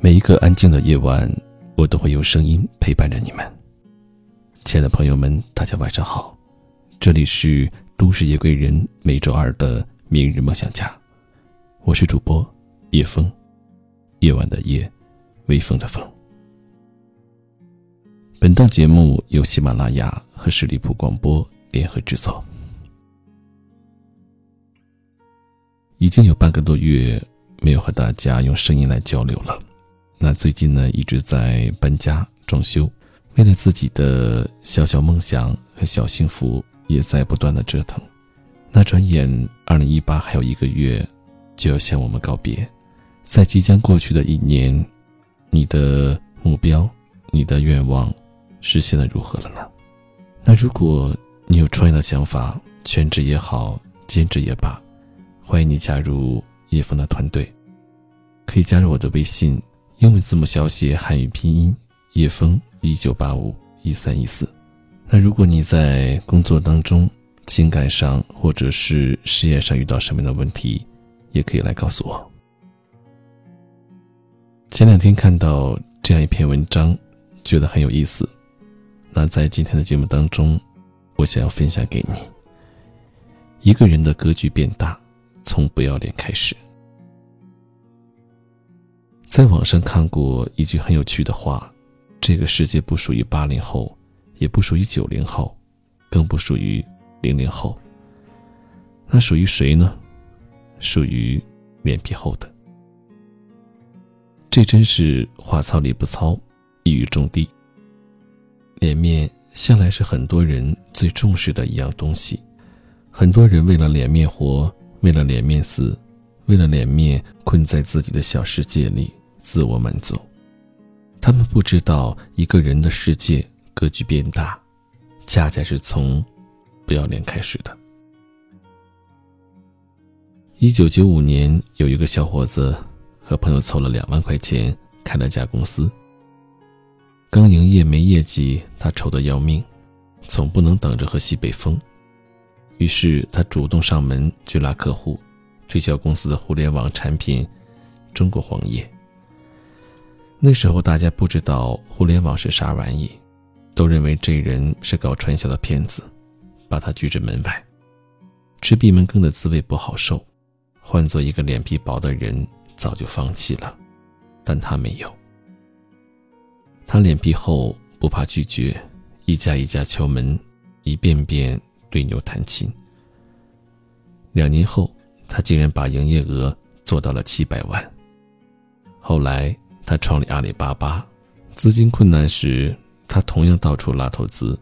每一个安静的夜晚，我都会用声音陪伴着你们。亲爱的朋友们，大家晚上好，这里是都市夜归人每周二的明日梦想家，我是主播叶风，夜晚的夜，微风的风。本档节目由喜马拉雅和十里铺广播联合制作。已经有半个多月没有和大家用声音来交流了。那最近呢，一直在搬家装修，为了自己的小小梦想和小幸福，也在不断的折腾。那转眼，二零一八还有一个月就要向我们告别。在即将过去的一年，你的目标、你的愿望实现的如何了呢？那如果你有创业的想法，全职也好，兼职也罢。欢迎你加入叶枫的团队，可以加入我的微信，英文字母小写汉语拼音叶枫一九八五一三一四。那如果你在工作当中、情感上或者是事业上遇到什么样的问题，也可以来告诉我。前两天看到这样一篇文章，觉得很有意思。那在今天的节目当中，我想要分享给你：一个人的格局变大。从不要脸开始。在网上看过一句很有趣的话：“这个世界不属于八零后，也不属于九零后，更不属于零零后。那属于谁呢？属于脸皮厚的。”这真是话糙理不糙，一语中的。脸面向来是很多人最重视的一样东西，很多人为了脸面活。为了脸面死，为了脸面困在自己的小世界里自我满足。他们不知道，一个人的世界格局变大，恰恰是从不要脸开始的。一九九五年，有一个小伙子和朋友凑了两万块钱开了家公司。刚营业没业绩，他愁得要命，总不能等着喝西北风。于是他主动上门去拉客户，推销公司的互联网产品——中国黄页。那时候大家不知道互联网是啥玩意，都认为这人是搞传销的骗子，把他拒之门外。吃闭门羹的滋味不好受，换做一个脸皮薄的人早就放弃了，但他没有。他脸皮厚，不怕拒绝，一家一家敲门，一遍遍。对牛弹琴。两年后，他竟然把营业额做到了七百万。后来，他创立阿里巴巴，资金困难时，他同样到处拉投资，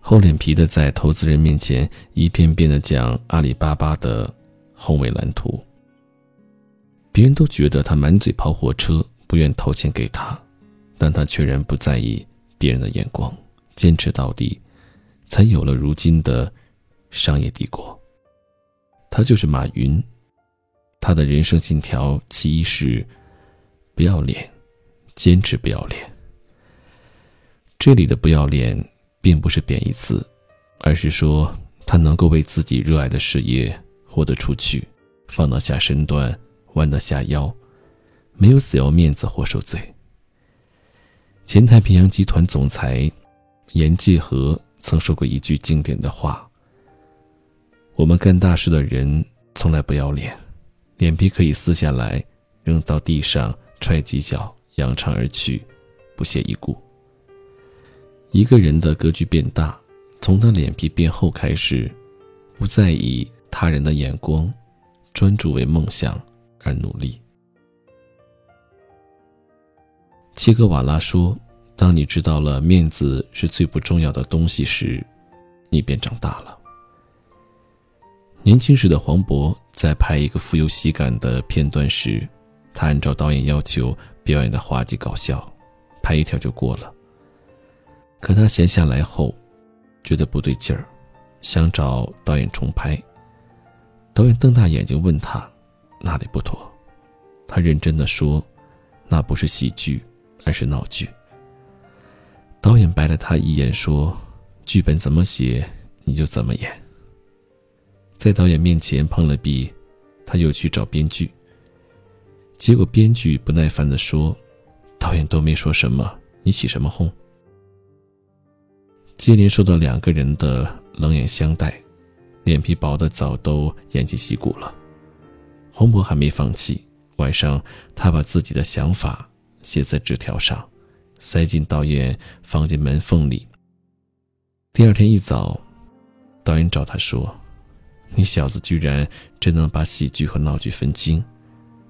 厚脸皮的在投资人面前一遍遍的讲阿里巴巴的宏伟蓝图。别人都觉得他满嘴跑火车，不愿投钱给他，但他却然不在意别人的眼光，坚持到底。才有了如今的商业帝国。他就是马云，他的人生信条其一是不要脸，坚持不要脸。这里的不要脸，并不是贬义词，而是说他能够为自己热爱的事业豁得出去，放得下身段，弯得下腰，没有死要面子活受罪。前太平洋集团总裁严继和。曾说过一句经典的话：“我们干大事的人从来不要脸，脸皮可以撕下来扔到地上踹几脚，扬长而去，不屑一顾。”一个人的格局变大，从他脸皮变厚开始，不再以他人的眼光，专注为梦想而努力。切格瓦拉说。当你知道了面子是最不重要的东西时，你便长大了。年轻时的黄渤在拍一个富有喜感的片段时，他按照导演要求表演的滑稽搞笑，拍一条就过了。可他闲下来后，觉得不对劲儿，想找导演重拍。导演瞪大眼睛问他哪里不妥，他认真的说：“那不是喜剧，而是闹剧。”导演白了他一眼，说：“剧本怎么写，你就怎么演。”在导演面前碰了壁，他又去找编剧。结果编剧不耐烦地说：“导演都没说什么，你起什么哄？接连受到两个人的冷眼相待，脸皮薄的早都偃旗息鼓了。黄渤还没放弃，晚上他把自己的想法写在纸条上，塞进导演房间门缝里。第二天一早，导演找他说：“你小子居然真能把喜剧和闹剧分清，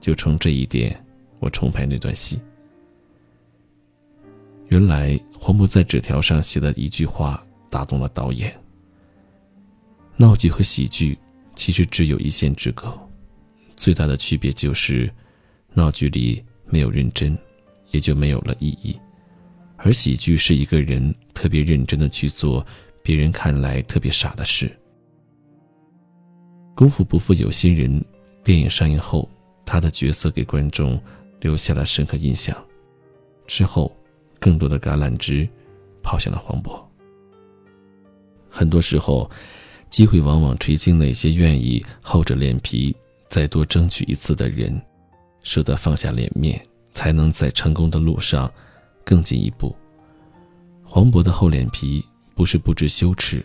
就冲这一点，我重拍那段戏。”原来黄渤在纸条上写的一句话打动了导演。闹剧和喜剧其实只有一线之隔，最大的区别就是，闹剧里没有认真，也就没有了意义；而喜剧是一个人特别认真的去做别人看来特别傻的事。功夫不负有心人，电影上映后，他的角色给观众留下了深刻印象。之后。更多的橄榄枝抛向了黄渤。很多时候，机会往往垂青那些愿意厚着脸皮再多争取一次的人，舍得放下脸面，才能在成功的路上更进一步。黄渤的厚脸皮不是不知羞耻，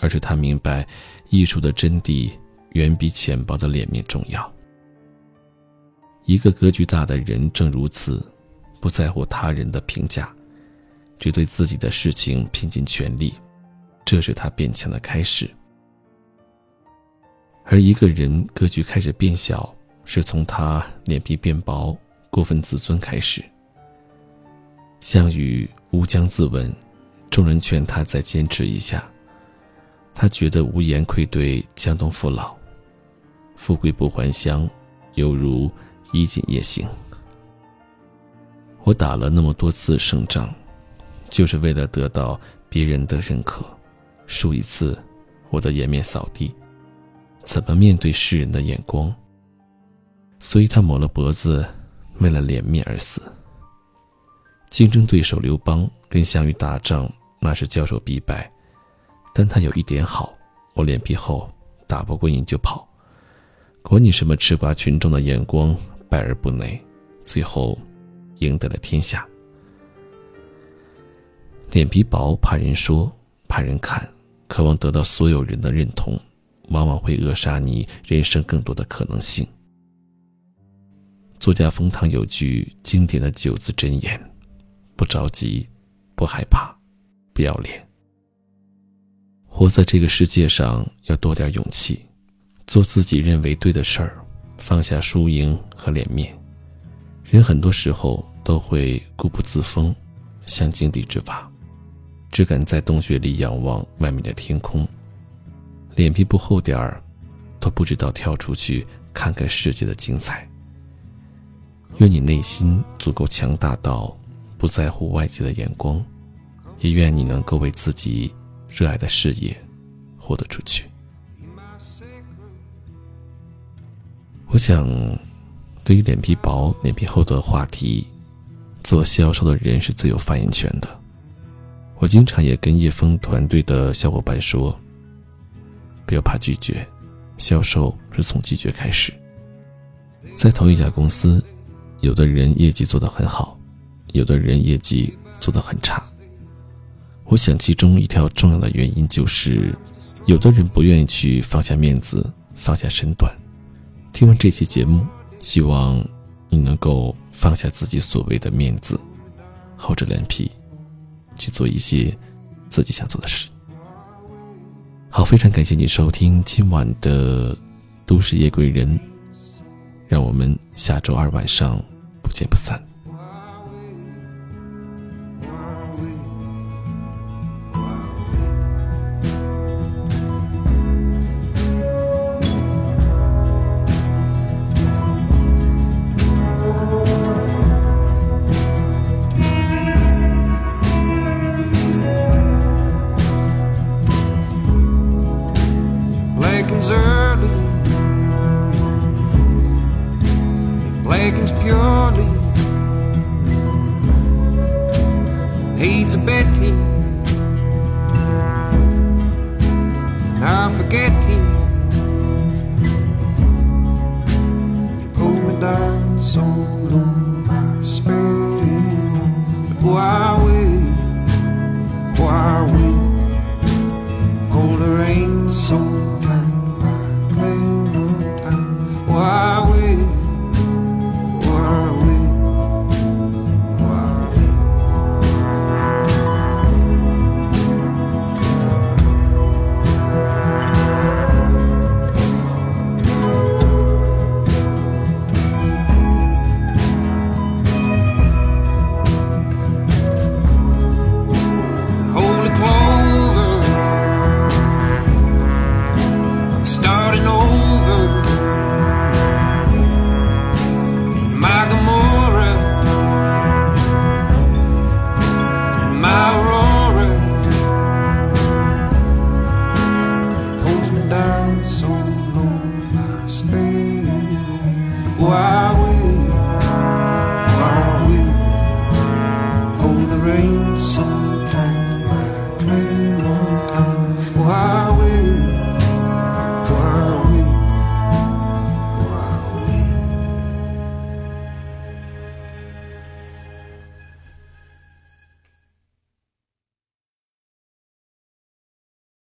而是他明白艺术的真谛远比浅薄的脸面重要。一个格局大的人正如此。不在乎他人的评价，只对自己的事情拼尽全力，这是他变强的开始。而一个人格局开始变小，是从他脸皮变薄、过分自尊开始。项羽乌江自刎，众人劝他再坚持一下，他觉得无颜愧对江东父老，富贵不还乡，犹如衣锦夜行。我打了那么多次胜仗，就是为了得到别人的认可。输一次，我的颜面扫地，怎么面对世人的眼光？所以他抹了脖子，为了脸面而死。竞争对手刘邦跟项羽打仗，那是交手必败，但他有一点好，我脸皮厚，打不过你就跑，管你什么吃瓜群众的眼光，败而不馁，最后。赢得了天下。脸皮薄，怕人说，怕人看，渴望得到所有人的认同，往往会扼杀你人生更多的可能性。作家冯唐有句经典的九字真言：不着急，不害怕，不要脸。活在这个世界上，要多点勇气，做自己认为对的事儿，放下输赢和脸面。人很多时候都会固步自封，像井底之蛙，只敢在洞穴里仰望外面的天空，脸皮不厚点儿，都不知道跳出去看看世界的精彩。愿你内心足够强大到不在乎外界的眼光，也愿你能够为自己热爱的事业活得出去。我想。对于脸皮薄、脸皮厚的话题，做销售的人是最有发言权的。我经常也跟叶枫团队的小伙伴说：“不要怕拒绝，销售是从拒绝开始。”在同一家公司，有的人业绩做得很好，有的人业绩做得很差。我想，其中一条重要的原因就是，有的人不愿意去放下面子、放下身段。听完这期节目。希望你能够放下自己所谓的面子，厚着脸皮去做一些自己想做的事。好，非常感谢你收听今晚的《都市夜归人》，让我们下周二晚上不见不散。song starting over.